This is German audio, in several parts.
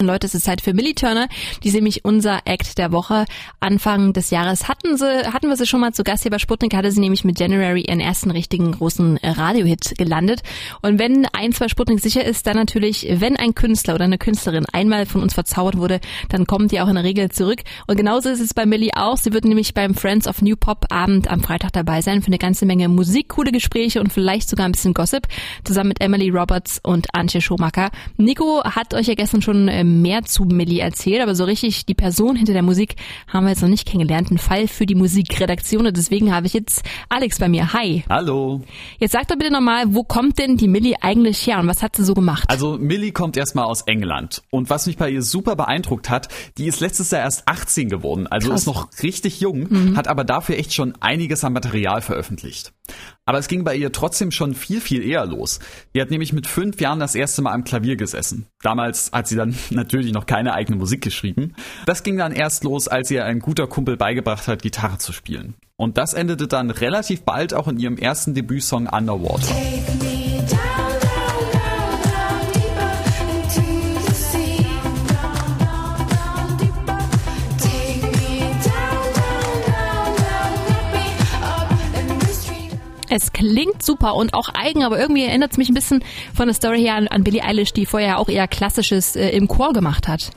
Leute, es ist Zeit für Millie Turner. Die ist nämlich unser Act der Woche. Anfang des Jahres hatten sie, hatten wir sie schon mal zu Gast hier bei Sputnik, hatte sie nämlich mit January ihren ersten richtigen großen Radiohit gelandet. Und wenn eins bei Sputnik sicher ist, dann natürlich, wenn ein Künstler oder eine Künstlerin einmal von uns verzaubert wurde, dann kommt die auch in der Regel zurück. Und genauso ist es bei Millie auch. Sie wird nämlich beim Friends of New Pop Abend am Freitag dabei sein für eine ganze Menge Musik, coole Gespräche und vielleicht sogar ein bisschen Gossip, zusammen mit Emily Roberts und Antje Schomacker. Nico hat euch ja gestern schon ähm, mehr zu Millie erzählt, aber so richtig die Person hinter der Musik haben wir jetzt noch nicht kennengelernt. Ein Fall für die Musikredaktion und deswegen habe ich jetzt Alex bei mir. Hi. Hallo. Jetzt sag doch bitte nochmal, wo kommt denn die Millie eigentlich her und was hat sie so gemacht? Also Millie kommt erstmal aus England und was mich bei ihr super beeindruckt hat, die ist letztes Jahr erst 18 geworden, also Krass. ist noch richtig jung, mhm. hat aber dafür echt schon einiges an Material veröffentlicht. Aber es ging bei ihr trotzdem schon viel, viel eher los. Die hat nämlich mit fünf Jahren das erste Mal am Klavier gesessen. Damals hat sie dann natürlich noch keine eigene Musik geschrieben. Das ging dann erst los, als ihr ein guter Kumpel beigebracht hat, Gitarre zu spielen. Und das endete dann relativ bald auch in ihrem ersten Debütsong Underwater. Es klingt super und auch eigen, aber irgendwie erinnert es mich ein bisschen von der Story her an, an Billie Eilish, die vorher auch eher klassisches äh, im Chor gemacht hat.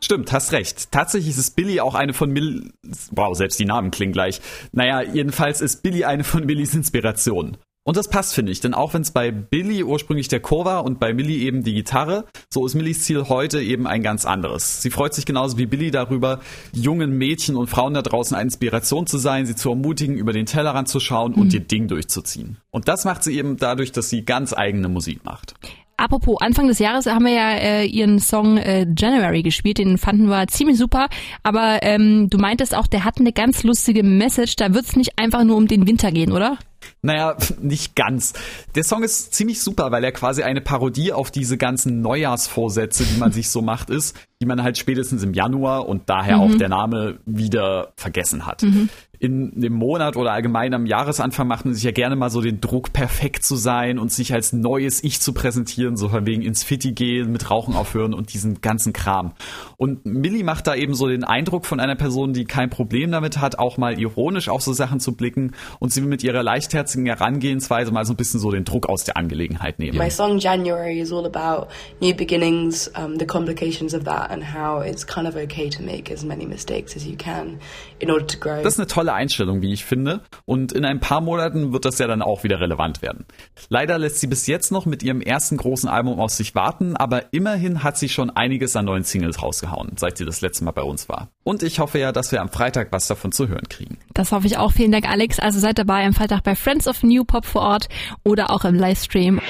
Stimmt, hast recht. Tatsächlich ist Billy auch eine von Mill. Wow, selbst die Namen klingen gleich. Naja, jedenfalls ist Billy eine von Billys Inspirationen. Und das passt, finde ich, denn auch wenn es bei Billy ursprünglich der Chor war und bei Millie eben die Gitarre, so ist Millies Ziel heute eben ein ganz anderes. Sie freut sich genauso wie Billy darüber, jungen Mädchen und Frauen da draußen eine Inspiration zu sein, sie zu ermutigen, über den Tellerrand zu schauen mhm. und ihr Ding durchzuziehen. Und das macht sie eben dadurch, dass sie ganz eigene Musik macht. Apropos, Anfang des Jahres haben wir ja äh, ihren Song äh, January gespielt, den fanden wir ziemlich super, aber ähm, du meintest auch, der hat eine ganz lustige Message, da wird es nicht einfach nur um den Winter gehen, oder? Naja, nicht ganz. Der Song ist ziemlich super, weil er quasi eine Parodie auf diese ganzen Neujahrsvorsätze, die man sich so macht, ist, die man halt spätestens im Januar und daher mhm. auch der Name wieder vergessen hat. Mhm in dem Monat oder allgemein am Jahresanfang macht man sich ja gerne mal so den Druck, perfekt zu sein und sich als neues Ich zu präsentieren, so von wegen ins Fitti gehen, mit Rauchen aufhören und diesen ganzen Kram. Und Millie macht da eben so den Eindruck von einer Person, die kein Problem damit hat, auch mal ironisch auf so Sachen zu blicken und sie will mit ihrer leichtherzigen Herangehensweise mal so ein bisschen so den Druck aus der Angelegenheit nehmen. My song January is all about new beginnings, um, the complications of that and how it's kind of okay to make as many mistakes as you can in order to grow. Das ist eine tolle Einstellung, wie ich finde. Und in ein paar Monaten wird das ja dann auch wieder relevant werden. Leider lässt sie bis jetzt noch mit ihrem ersten großen Album aus sich warten, aber immerhin hat sie schon einiges an neuen Singles rausgehauen, seit sie das letzte Mal bei uns war. Und ich hoffe ja, dass wir am Freitag was davon zu hören kriegen. Das hoffe ich auch. Vielen Dank, Alex. Also seid dabei am Freitag bei Friends of New Pop vor Ort oder auch im Livestream.